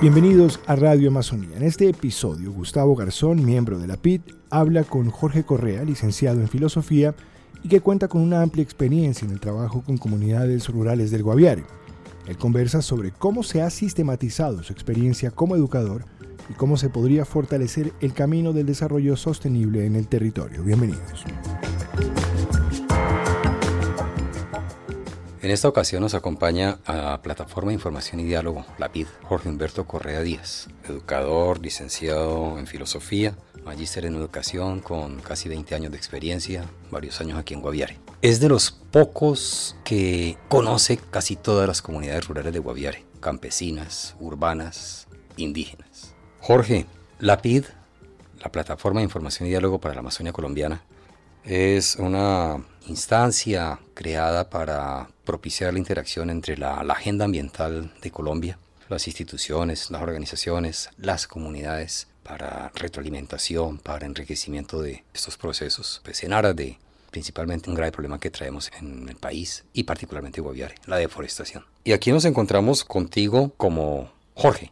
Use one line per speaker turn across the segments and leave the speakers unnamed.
Bienvenidos a Radio Amazonía. En este episodio, Gustavo Garzón, miembro de la PIT, habla con Jorge Correa, licenciado en Filosofía y que cuenta con una amplia experiencia en el trabajo con comunidades rurales del Guaviare. Él conversa sobre cómo se ha sistematizado su experiencia como educador y cómo se podría fortalecer el camino del desarrollo sostenible en el territorio. Bienvenidos.
En esta ocasión nos acompaña a la Plataforma de Información y Diálogo, la PID, Jorge Humberto Correa Díaz, educador, licenciado en Filosofía, magíster en Educación con casi 20 años de experiencia, varios años aquí en Guaviare. Es de los pocos que conoce casi todas las comunidades rurales de Guaviare, campesinas, urbanas, indígenas. Jorge, la PID, la Plataforma de Información y Diálogo para la Amazonia Colombiana, es una instancia creada para propiciar la interacción entre la, agenda ambiental de Colombia, las instituciones, las organizaciones, las comunidades, para retroalimentación, para enriquecimiento de estos procesos, pues en aras de principalmente un grave problema que traemos en el país y particularmente Guaviare, la deforestación. Y aquí nos encontramos contigo como Jorge.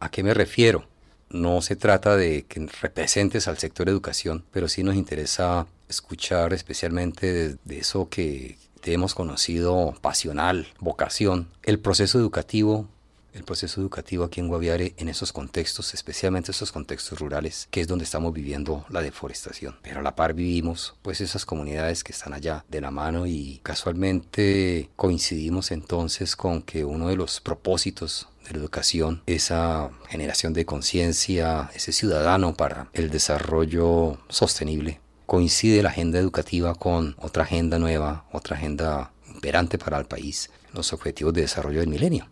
¿A qué me refiero? No se trata de que representes al sector educación, pero sí nos interesa escuchar especialmente de, eso que te hemos conocido pasional, vocación, el proceso educativo el proceso educativo aquí en Guaviare en esos contextos, especialmente esos contextos rurales, que es donde estamos viviendo la deforestación. Pero a la par vivimos pues esas comunidades que están allá de la mano y casualmente coincidimos entonces con que uno de los propósitos de la educación, esa generación de conciencia, ese ciudadano para el desarrollo sostenible, coincide la agenda educativa con otra agenda nueva, otra agenda imperante para el país, los objetivos de desarrollo del milenio.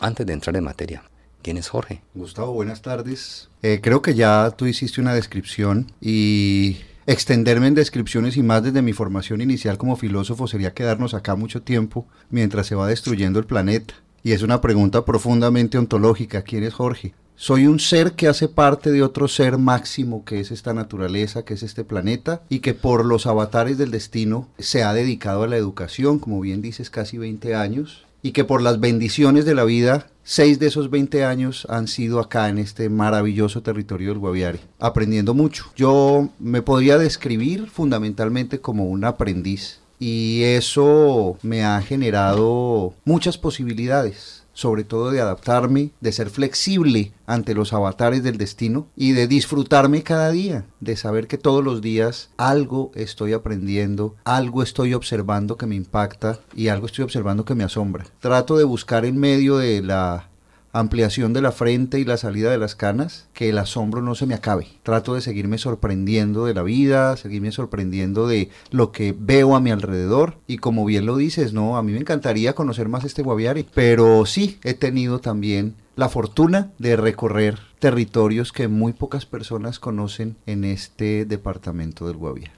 Antes de entrar en materia, ¿quién es Jorge?
Gustavo, buenas tardes. Eh, creo que ya tú hiciste una descripción y extenderme en descripciones y más desde mi formación inicial como filósofo sería quedarnos acá mucho tiempo mientras se va destruyendo el planeta. Y es una pregunta profundamente ontológica. ¿Quién es Jorge? Soy un ser que hace parte de otro ser máximo que es esta naturaleza, que es este planeta, y que por los avatares del destino se ha dedicado a la educación, como bien dices, casi 20 años, y que por las bendiciones de la vida, seis de esos 20 años han sido acá en este maravilloso territorio del Guaviare, aprendiendo mucho. Yo me podría describir fundamentalmente como un aprendiz, y eso me ha generado muchas posibilidades sobre todo de adaptarme, de ser flexible ante los avatares del destino y de disfrutarme cada día, de saber que todos los días algo estoy aprendiendo, algo estoy observando que me impacta y algo estoy observando que me asombra. Trato de buscar en medio de la ampliación de la frente y la salida de las canas, que el asombro no se me acabe. Trato de seguirme sorprendiendo de la vida, seguirme sorprendiendo de lo que veo a mi alrededor. Y como bien lo dices, no, a mí me encantaría conocer más este Guaviare, pero sí he tenido también la fortuna de recorrer territorios que muy pocas personas conocen en este departamento del Guaviare.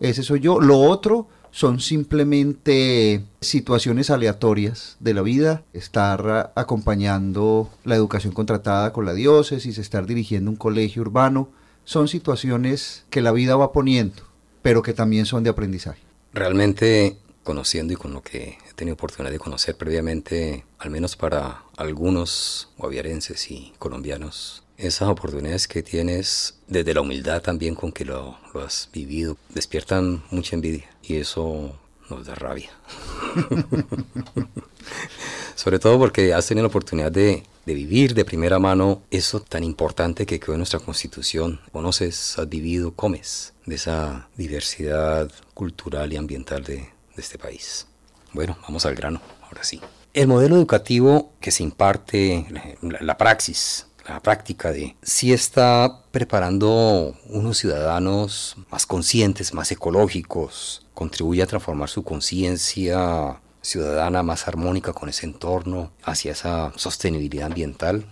Ese soy yo. Lo otro son simplemente situaciones aleatorias de la vida, estar acompañando la educación contratada con la diócesis, estar dirigiendo un colegio urbano, son situaciones que la vida va poniendo, pero que también son de aprendizaje.
Realmente conociendo y con lo que he tenido oportunidad de conocer previamente, al menos para algunos guaviarenses y colombianos, esas oportunidades que tienes desde la humildad también con que lo, has vivido despiertan mucha envidia y eso nos da rabia. Sobre todo porque has tenido la oportunidad de, vivir de primera mano eso tan importante que quedó en nuestra constitución. Conoces, has vivido, comes de esa diversidad cultural y ambiental de, este país. Bueno, vamos al grano, ahora sí. El modelo educativo que se imparte, la praxis la práctica de si está preparando unos ciudadanos más conscientes, más ecológicos, contribuye a transformar su conciencia ciudadana más armónica con ese entorno, hacia esa sostenibilidad ambiental.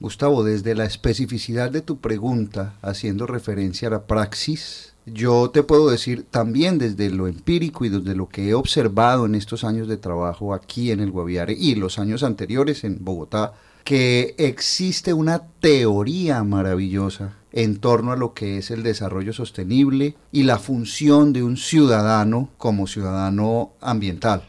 Gustavo, desde la especificidad de tu pregunta, haciendo referencia a la praxis, yo te puedo decir también desde lo empírico y desde lo que he observado en estos años de trabajo aquí en el Guaviare y los años anteriores en Bogotá, que existe una teoría maravillosa en torno a lo que es el desarrollo sostenible y la función de un ciudadano como ciudadano ambiental.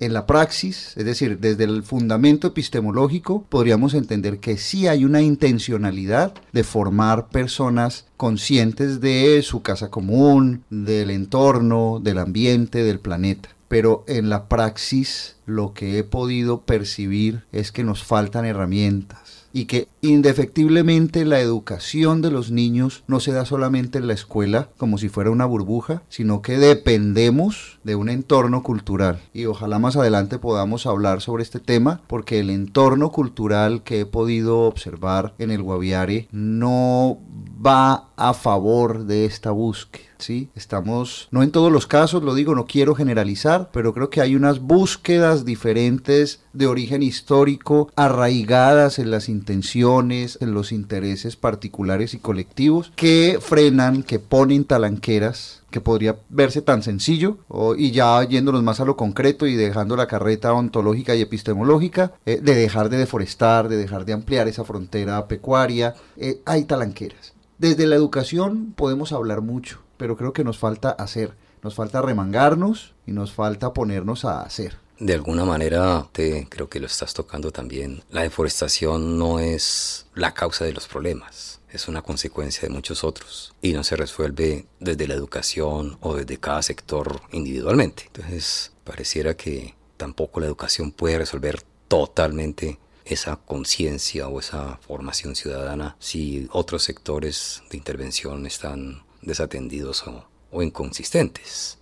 en la praxis, es decir, desde el fundamento epistemológico, podríamos entender que sí hay una intencionalidad de formar personas conscientes de su casa común, del entorno, del ambiente, del planeta. Pero en la praxis lo que he podido percibir es que nos faltan herramientas y que indefectiblemente la educación de los niños no se da solamente en la escuela como si fuera una burbuja, sino que dependemos de un entorno cultural. Y ojalá más adelante podamos hablar sobre este tema porque el entorno cultural que he podido observar en el Guaviare no va a favor de esta búsqueda. ¿sí? Estamos, no en todos los casos, lo digo, no quiero generalizar, pero creo que hay unas búsquedas diferentes de origen histórico arraigadas en las intenciones, en los intereses particulares y colectivos que frenan, que ponen talanqueras que podría verse tan sencillo, y ya yéndonos más a lo concreto y dejando la carreta ontológica y epistemológica, eh, de dejar de deforestar, de dejar de ampliar esa frontera pecuaria, eh, hay talanqueras. Desde la educación podemos hablar mucho, pero creo que nos falta hacer, nos falta remangarnos y nos falta ponernos a hacer.
De alguna manera, te creo que lo estás tocando también. La deforestación no es la causa de los problemas, es una consecuencia de muchos otros y no se resuelve desde la educación o desde cada sector individualmente. Entonces, pareciera que tampoco la educación puede resolver totalmente esa conciencia o esa formación ciudadana si otros sectores de intervención están desatendidos o, inconsistentes.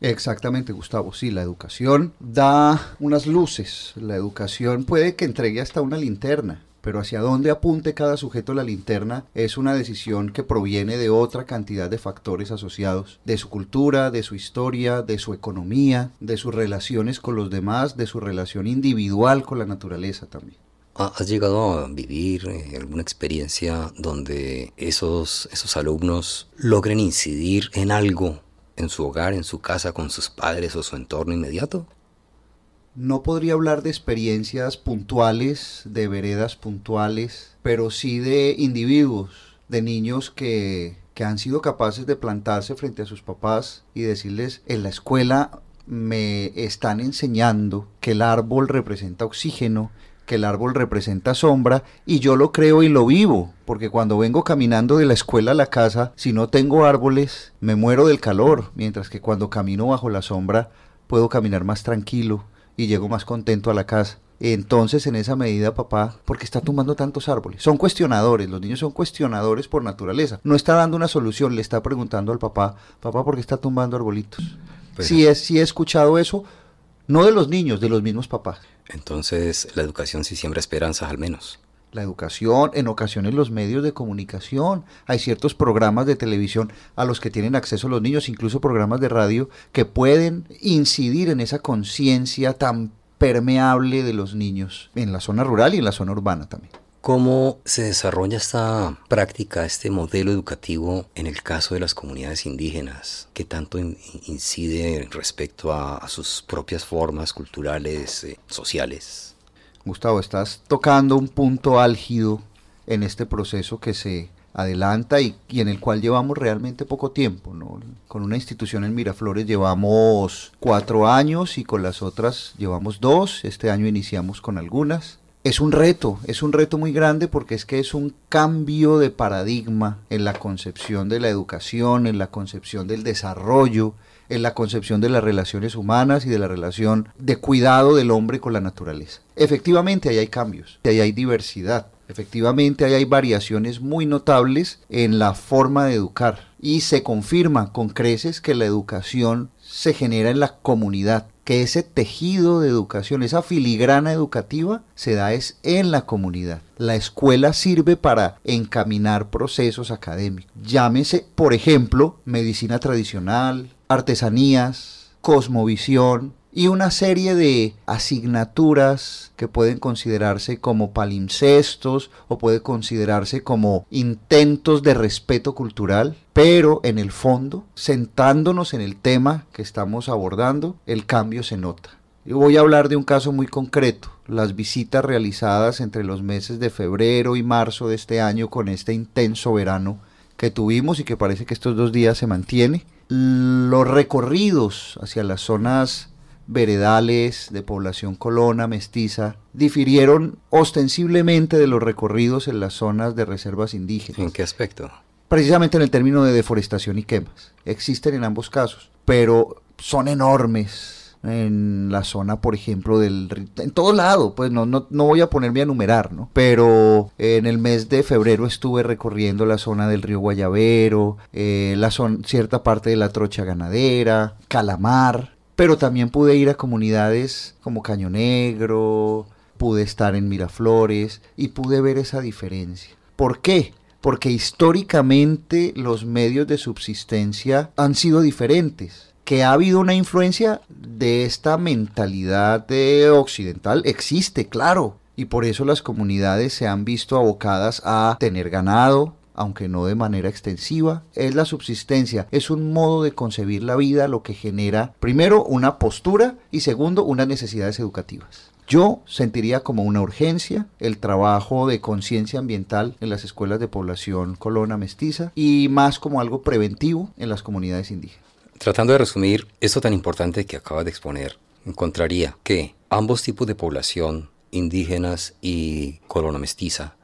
Exactamente, Gustavo. Sí, la educación da unas luces. La educación puede que entregue hasta una linterna, pero hacia dónde apunte cada sujeto la linterna es una decisión que proviene de otra cantidad de factores asociados, de su cultura, de su historia, de su economía, de sus relaciones con los demás, de su relación individual con la naturaleza también.
¿Has llegado a vivir eh, alguna experiencia donde esos, esos alumnos logren incidir en algo en su hogar, en su casa, con sus padres o su entorno inmediato?
No podría hablar de experiencias puntuales, de veredas puntuales, pero sí de individuos, de niños que, que han sido capaces de plantarse frente a sus papás y decirles, en la escuela me están enseñando que el árbol representa oxígeno que el árbol representa sombra y yo lo creo y lo vivo, porque cuando vengo caminando de la escuela a la casa, si no tengo árboles, me muero del calor, mientras que cuando camino bajo la sombra, puedo caminar más tranquilo y llego más contento a la casa. Entonces, en esa medida, papá, ¿por qué está tumbando tantos árboles? Son cuestionadores, los niños son cuestionadores por naturaleza. No está dando una solución, le está preguntando al papá, papá, ¿por qué está tumbando arbolitos? Pues si, es, si he escuchado eso, no de los niños, de los mismos papás.
Entonces, la educación sí siembra esperanzas al menos.
La educación, en ocasiones los medios de comunicación, hay ciertos programas de televisión a los que tienen acceso los niños, incluso programas de radio, que pueden incidir en esa conciencia tan permeable de los niños, en la zona rural y en la zona urbana también.
¿Cómo se desarrolla esta práctica, este modelo educativo en el caso de las comunidades indígenas? ¿Qué tanto incide respecto a, sus propias formas culturales, eh, sociales?
Gustavo, estás tocando un punto álgido en este proceso que se adelanta y, y, en el cual llevamos realmente poco tiempo. ¿no? Con una institución en Miraflores llevamos cuatro años y con las otras llevamos dos. Este año iniciamos con algunas es un reto, es un reto muy grande porque es que es un cambio de paradigma en la concepción de la educación, en la concepción del desarrollo, en la concepción de las relaciones humanas y de la relación de cuidado del hombre con la naturaleza. Efectivamente, ahí hay cambios, ahí hay diversidad, efectivamente ahí hay variaciones muy notables en la forma de educar y se confirma con creces que la educación se genera en la comunidad, que ese tejido de educación, esa filigrana educativa, se da es en la comunidad. La escuela sirve para encaminar procesos académicos. Llámese, por ejemplo, medicina tradicional, artesanías, cosmovisión, y una serie de asignaturas que pueden considerarse como palimpsestos o puede considerarse como intentos de respeto cultural, pero en el fondo, sentándonos en el tema que estamos abordando, el cambio se nota. Yo voy a hablar de un caso muy concreto, las visitas realizadas entre los meses de febrero y marzo de este año con este intenso verano que tuvimos y que parece que estos dos días se mantiene. Los recorridos hacia las zonas veredales de población colona, mestiza, difirieron ostensiblemente de los recorridos en las zonas de reservas indígenas.
¿En qué aspecto?
Precisamente en el término de deforestación y quemas. Existen en ambos casos, pero son enormes en la zona, por ejemplo, del en todo lado, pues no, no, no, voy a ponerme a enumerar, ¿no? Pero en el mes de febrero estuve recorriendo la zona del río Guayavero, eh, la zona, cierta parte de la trocha ganadera, Calamar, pero también pude ir a comunidades como Caño Negro, pude estar en Miraflores y pude ver esa diferencia. ¿Por qué? Porque históricamente los medios de subsistencia han sido diferentes que ha habido una influencia de esta mentalidad de occidental existe, claro. Y por eso las comunidades se han visto abocadas a tener ganado, aunque no de manera extensiva. Es la subsistencia, es un modo de concebir la vida lo que genera, primero, una postura y segundo, unas necesidades educativas. Yo sentiría como una urgencia el trabajo de conciencia ambiental en las escuelas de población colona mestiza y más como algo preventivo en las comunidades indígenas.
Tratando de resumir esto tan importante que acaba de exponer, encontraría que ambos tipos de población, indígenas y colono mestiza,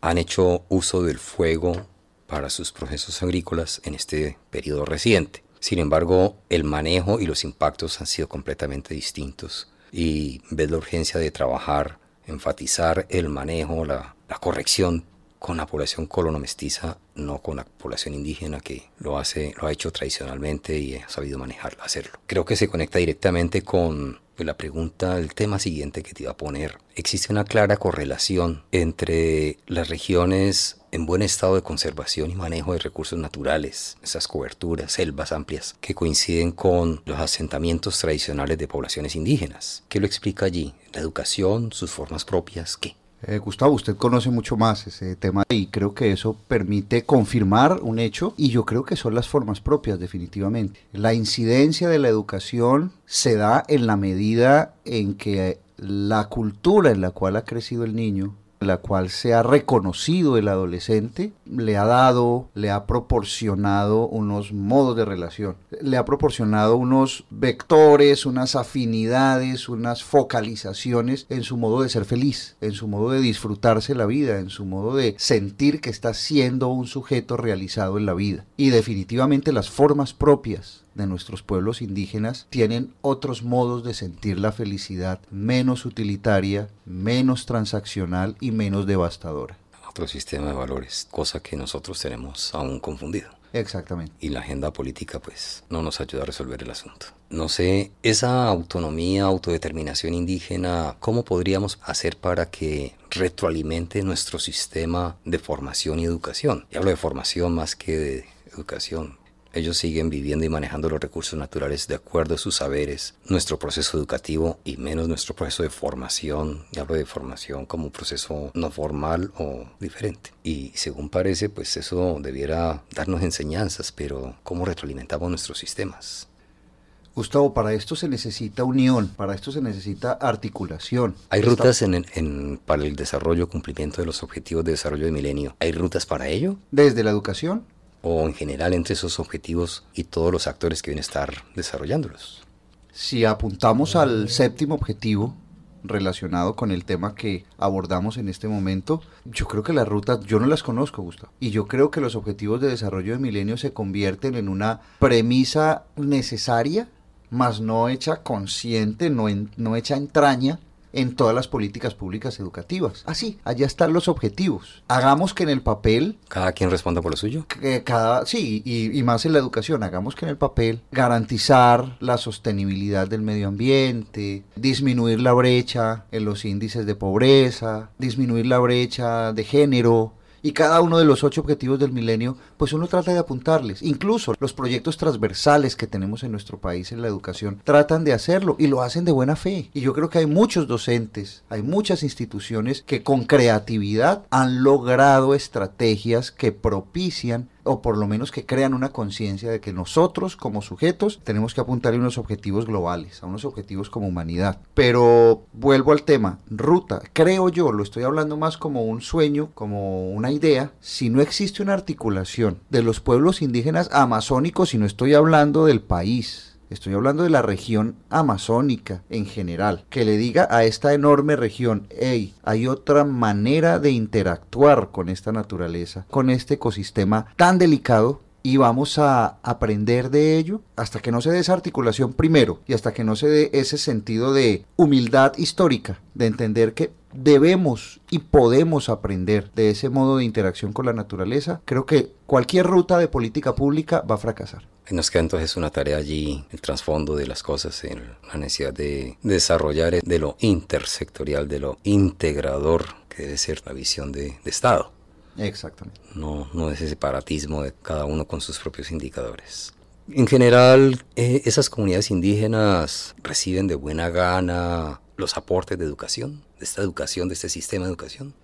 han hecho uso del fuego para sus procesos agrícolas en este periodo reciente. Sin embargo, el manejo y los impactos han sido completamente distintos y ves la urgencia de trabajar, enfatizar el manejo, la, la corrección con la población colono-mestiza, no con la población indígena que lo hace, lo ha hecho tradicionalmente y ha sabido manejarlo, hacerlo. Creo que se conecta directamente con la pregunta, el tema siguiente que te iba a poner. Existe una clara correlación entre las regiones en buen estado de conservación y manejo de recursos naturales, esas coberturas, selvas amplias, que coinciden con los asentamientos tradicionales de poblaciones indígenas. ¿Qué lo explica allí? ¿La educación, sus formas propias? ¿Qué?
Eh, Gustavo, usted conoce mucho más ese tema y creo que eso permite confirmar un hecho y yo creo que son las formas propias definitivamente. La incidencia de la educación se da en la medida en que la cultura en la cual ha crecido el niño la cual se ha reconocido el adolescente, le ha dado, le ha proporcionado unos modos de relación, le ha proporcionado unos vectores, unas afinidades, unas focalizaciones en su modo de ser feliz, en su modo de disfrutarse la vida, en su modo de sentir que está siendo un sujeto realizado en la vida. Y definitivamente las formas propias de nuestros pueblos indígenas tienen otros modos de sentir la felicidad menos utilitaria, menos transaccional y menos devastadora.
Otro sistema de valores, cosa que nosotros tenemos aún confundido.
Exactamente.
Y la agenda política pues no nos ayuda a resolver el asunto. No sé, esa autonomía, autodeterminación indígena, ¿cómo podríamos hacer para que retroalimente nuestro sistema de formación y educación? Y hablo de formación más que de educación ellos siguen viviendo y manejando los recursos naturales de acuerdo a sus saberes, nuestro proceso educativo y menos nuestro proceso de formación. Y hablo de formación como un proceso no formal o diferente. Y según parece, pues eso debiera darnos enseñanzas, pero ¿cómo retroalimentamos nuestros sistemas?
Gustavo, para esto se necesita unión, para esto se necesita articulación.
¿Hay rutas en, para el desarrollo, cumplimiento de los objetivos de desarrollo de milenio? ¿Hay rutas para ello?
Desde la educación,
o en general entre esos objetivos y todos los actores que a estar desarrollándolos.
Si apuntamos al séptimo objetivo relacionado con el tema que abordamos en este momento, yo creo que las rutas, yo no las conozco, Gustavo, y yo creo que los objetivos de desarrollo de milenio se convierten en una premisa necesaria, mas no hecha consciente, no, no hecha entraña en todas las políticas públicas educativas. Así, allá están los objetivos. Hagamos que en el papel...
Cada quien responda por lo suyo.
Que cada, sí, y, y más en la educación, hagamos que en el papel garantizar la sostenibilidad del medio ambiente, disminuir la brecha en los índices de pobreza, disminuir la brecha de género, y cada uno de los ocho objetivos del milenio, pues uno trata de apuntarles. Incluso los proyectos transversales que tenemos en nuestro país en la educación tratan de hacerlo y lo hacen de buena fe. Y yo creo que hay muchos docentes, hay muchas instituciones que con creatividad han logrado estrategias que propician o por lo menos que crean una conciencia de que nosotros como sujetos tenemos que apuntar a unos objetivos globales, a unos objetivos como humanidad. Pero vuelvo al tema, ruta, creo yo, lo estoy hablando más como un sueño, como una idea, si no existe una articulación de los pueblos indígenas amazónicos, y no estoy hablando del país, estoy hablando de la región amazónica en general, que le diga a esta enorme región, hey, hay otra manera de interactuar con esta naturaleza, con este ecosistema tan delicado y vamos a aprender de ello hasta que no se dé esa articulación primero y hasta que no se dé ese sentido de humildad histórica, de entender que debemos y podemos aprender de ese modo de interacción con la naturaleza, creo que cualquier ruta de política pública va a fracasar.
Nos queda entonces una tarea allí, el trasfondo de las cosas, en la necesidad de desarrollar de lo intersectorial, de lo integrador que debe ser la visión de, de Estado.
Exactamente.
No, no ese separatismo de cada uno con sus propios indicadores. En general, eh, esas comunidades indígenas reciben de buena gana los aportes de educación, de esta educación, de este sistema de educación.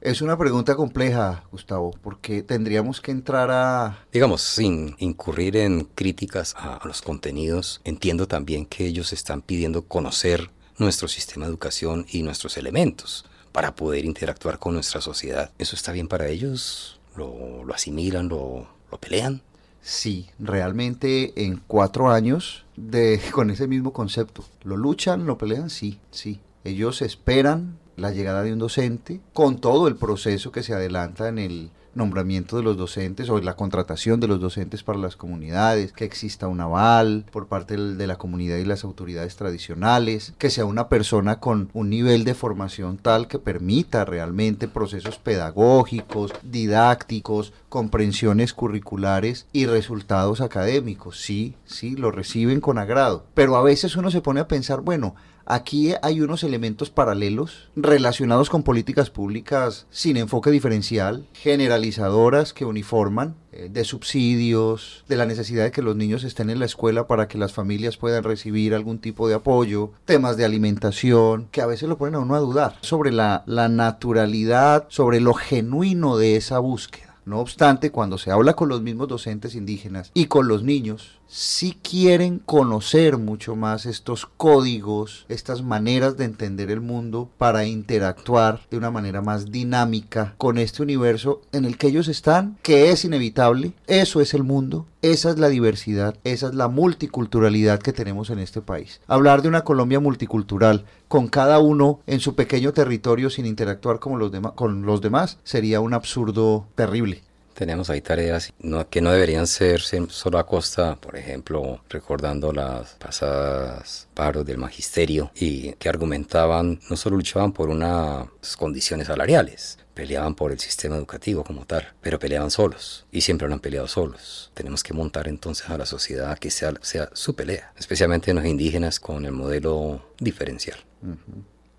Es una pregunta compleja, Gustavo, porque tendríamos que entrar a...
Digamos, sin incurrir en críticas a, los contenidos, entiendo también que ellos están pidiendo conocer nuestro sistema de educación y nuestros elementos para poder interactuar con nuestra sociedad. ¿Eso está bien para ellos? ¿Lo, lo asimilan? Lo, ¿Lo pelean?
Sí, realmente en cuatro años de, con ese mismo concepto. ¿Lo luchan? ¿Lo pelean? Sí, sí. Ellos esperan la llegada de un docente con todo el proceso que se adelanta en el nombramiento de los docentes o la contratación de los docentes para las comunidades, que exista un aval por parte de la comunidad y las autoridades tradicionales, que sea una persona con un nivel de formación tal que permita realmente procesos pedagógicos, didácticos, comprensiones curriculares y resultados académicos. Sí, sí, lo reciben con agrado. Pero a veces uno se pone a pensar, bueno, Aquí hay unos elementos paralelos relacionados con políticas públicas sin enfoque diferencial, generalizadoras que uniforman, eh, de subsidios, de la necesidad de que los niños estén en la escuela para que las familias puedan recibir algún tipo de apoyo, temas de alimentación, que a veces lo ponen a uno a dudar sobre la, la naturalidad, sobre lo genuino de esa búsqueda. No obstante, cuando se habla con los mismos docentes indígenas y con los niños, sí quieren conocer mucho más estos códigos, estas maneras de entender el mundo para interactuar de una manera más dinámica con este universo en el que ellos están, que es inevitable. Eso es el mundo, esa es la diversidad, esa es la multiculturalidad que tenemos en este país. Hablar de una Colombia multicultural con cada uno en su pequeño territorio sin interactuar con los, con los demás sería un absurdo terrible
tenemos ahí tareas que no deberían ser solo a costa, por ejemplo, recordando las pasadas paros del magisterio y que argumentaban, no solo luchaban por unas condiciones salariales, peleaban por el sistema educativo como tal, pero peleaban solos y siempre lo han peleado solos. Tenemos que montar entonces a la sociedad que sea, sea su pelea, especialmente en los indígenas con el modelo diferencial.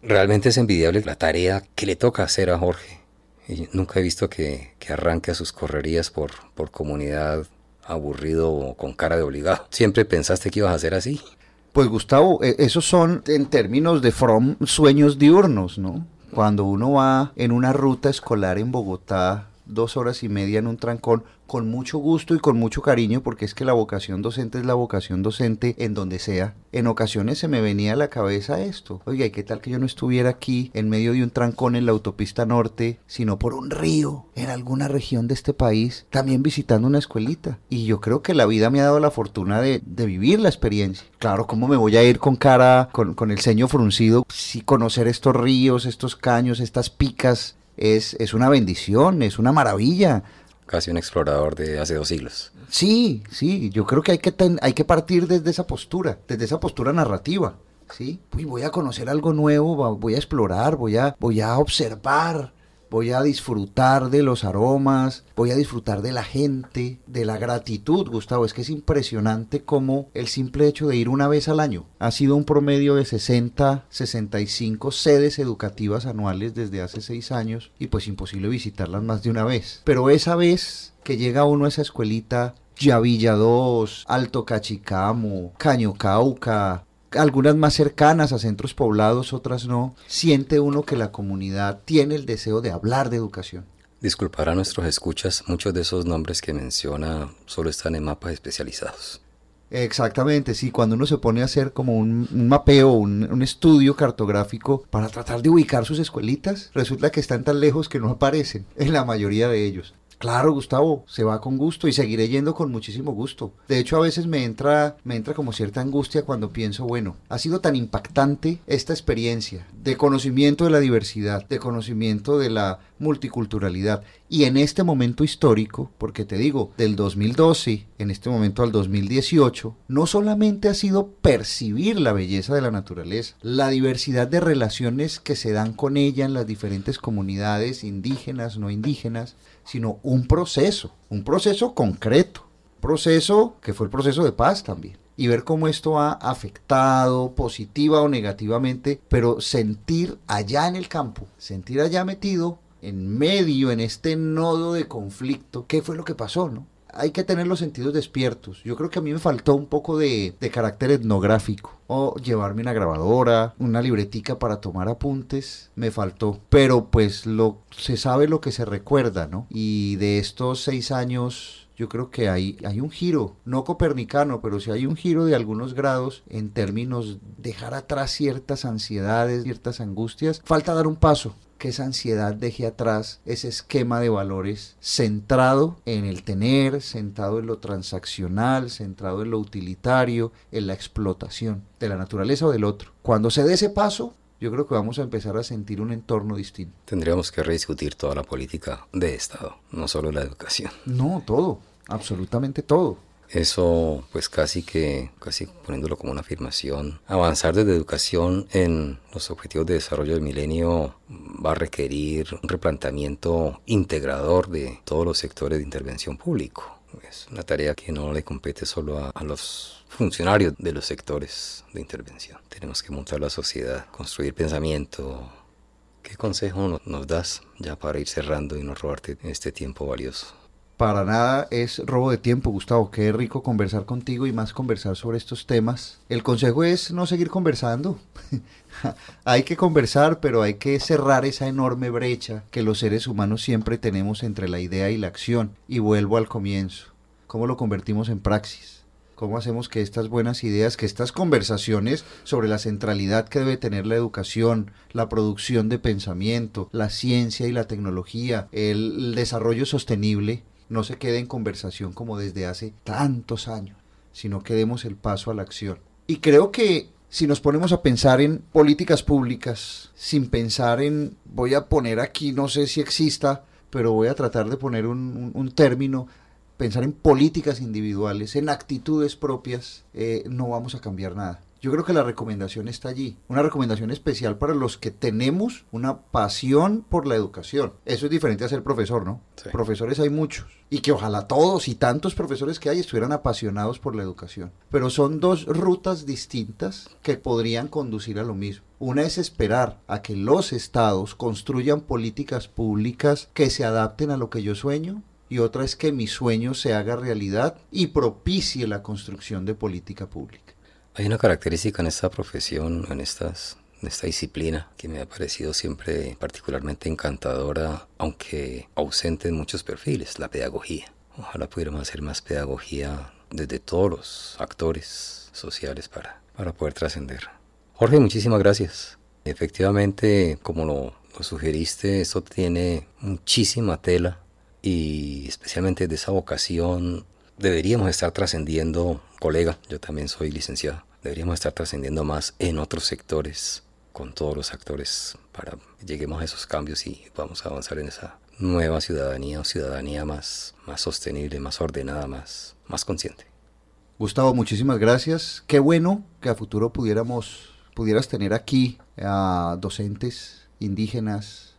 Realmente es envidiable la tarea que le toca hacer a Jorge nunca he visto que, que arranque a sus correrías por, por comunidad aburrido o con cara de obligado. ¿Siempre pensaste que ibas a ser así?
Pues Gustavo, e, esos son en términos de From sueños diurnos, ¿no? Cuando uno va en una ruta escolar en Bogotá, dos horas y media en un trancón, con mucho gusto y con mucho cariño, porque es que la vocación docente es la vocación docente en donde sea. En ocasiones se me venía a la cabeza esto. Oiga, ¿y qué tal que yo no estuviera aquí en medio de un trancón en la autopista norte, sino por un río en alguna región de este país, también visitando una escuelita? Y yo creo que la vida me ha dado la fortuna de, vivir la experiencia. Claro, ¿cómo me voy a ir con cara, con, con el ceño fruncido, si conocer estos ríos, estos caños, estas picas? Es, es una bendición, es una maravilla
casi un explorador de hace dos siglos.
Sí, sí, yo creo que hay que, hay que partir desde esa postura, desde esa postura narrativa. ¿sí? voy a conocer algo nuevo, voy a explorar, voy a, voy a observar, voy a disfrutar de los aromas, voy a disfrutar de la gente, de la gratitud, Gustavo. Es que es impresionante cómo el simple hecho de ir una vez al año ha sido un promedio de 60, 65 sedes educativas anuales desde hace seis años y pues imposible visitarlas más de una vez. Pero esa vez que llega uno a esa escuelita, Yavilla 2, Alto Cachicamo, Caño Cauca, algunas más cercanas a centros poblados, otras no, siente uno que la comunidad tiene el deseo de hablar de educación.
Disculpar a nuestros escuchas, muchos de esos nombres que menciona solo están en mapas especializados.
Exactamente, sí, cuando uno se pone a hacer como un, mapeo, un, un, estudio cartográfico para tratar de ubicar sus escuelitas, resulta que están tan lejos que no aparecen en la mayoría de ellos. Claro, Gustavo, se va con gusto y seguiré yendo con muchísimo gusto. De hecho, a veces me entra, me entra como cierta angustia cuando pienso, bueno, ha sido tan impactante esta experiencia de conocimiento de la diversidad, de conocimiento de la multiculturalidad. Y en este momento histórico, porque te digo, del 2012, en este momento al 2018, no solamente ha sido percibir la belleza de la naturaleza, la diversidad de relaciones que se dan con ella en las diferentes comunidades indígenas, no indígenas, sino un proceso, un proceso concreto, proceso que fue el proceso de paz también. Y ver cómo esto ha afectado positiva o negativamente, pero sentir allá en el campo, sentir allá metido, en medio, en este nodo de conflicto, qué fue lo que pasó, ¿no? Hay que tener los sentidos despiertos. Yo creo que a mí me faltó un poco de, carácter etnográfico. O llevarme una grabadora, una libretica para tomar apuntes, me faltó. Pero pues lo, se sabe lo que se recuerda, ¿no? Y de estos seis años yo creo que hay, hay un giro, no copernicano, pero sí hay un giro de algunos grados en términos de dejar atrás ciertas ansiedades, ciertas angustias. Falta dar un paso, que esa ansiedad deje atrás ese esquema de valores centrado en el tener, centrado en lo transaccional, centrado en lo utilitario, en la explotación de la naturaleza o del otro. Cuando se dé ese paso, yo creo que vamos a empezar a sentir un entorno distinto.
Tendríamos que rediscutir toda la política de Estado, no solo la educación.
No, todo, absolutamente todo.
Eso, pues casi que, casi poniéndolo como una afirmación, avanzar desde educación en los objetivos de desarrollo del milenio va a requerir un replanteamiento integrador de todos los sectores de intervención público. Es una tarea que no le compete solo a, los funcionarios de los sectores de intervención. Tenemos que montar la sociedad, construir pensamiento, ¿Qué consejo nos das ya para ir cerrando y no robarte este tiempo valioso?
Para nada es robo de tiempo, Gustavo. Qué rico conversar contigo y más conversar sobre estos temas. El consejo es no seguir conversando. hay que conversar, pero hay que cerrar esa enorme brecha que los seres humanos siempre tenemos entre la idea y la acción. Y vuelvo al comienzo. ¿Cómo lo convertimos en praxis? ¿Cómo hacemos que estas buenas ideas, que estas conversaciones sobre la centralidad que debe tener la educación, la producción de pensamiento, la ciencia y la tecnología, el desarrollo sostenible, no se quede en conversación como desde hace tantos años, sino que demos el paso a la acción. Y creo que si nos ponemos a pensar en políticas públicas, sin pensar en, voy a poner aquí, no sé si exista, pero voy a tratar de poner un, término, pensar en políticas individuales, en actitudes propias, eh, no vamos a cambiar nada. Yo creo que la recomendación está allí, una recomendación especial para los que tenemos una pasión por la educación. Eso es diferente a ser profesor, ¿no? Sí. Profesores hay muchos y que ojalá todos y tantos profesores que hay estuvieran apasionados por la educación. Pero son dos rutas distintas que podrían conducir a lo mismo. Una es esperar a que los estados construyan políticas públicas que se adapten a lo que yo sueño y otra es que mi sueño se haga realidad y propicie la construcción de política pública.
Hay una característica en esta profesión, en estas en esta disciplina que me ha parecido siempre particularmente encantadora, aunque ausente en muchos perfiles, la pedagogía. Ojalá pudiéramos hacer más pedagogía desde todos los actores sociales para, para poder trascender. Jorge, muchísimas gracias. Efectivamente, como lo, lo sugeriste, esto tiene muchísima tela y especialmente de esa vocación deberíamos estar trascendiendo, colega, yo también soy licenciado, deberíamos estar trascendiendo más en otros sectores, con todos los actores, para que lleguemos a esos cambios y podamos avanzar en esa nueva ciudadanía ciudadanía más, más sostenible, más ordenada, más, más consciente.
Gustavo, muchísimas gracias. Qué bueno que a futuro pudiéramos, pudieras tener aquí a docentes indígenas,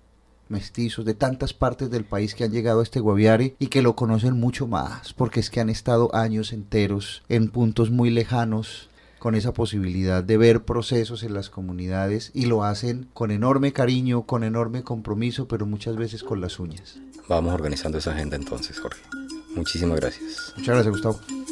mestizos de tantas partes del país que han llegado a este Guaviare y que lo conocen mucho más, porque es que han estado años enteros en puntos muy lejanos con esa posibilidad de ver procesos en las comunidades y lo hacen con enorme cariño, con enorme compromiso, pero muchas veces con las uñas.
Vamos organizando esa agenda entonces, Jorge. Muchísimas gracias.
Muchas gracias, Gustavo.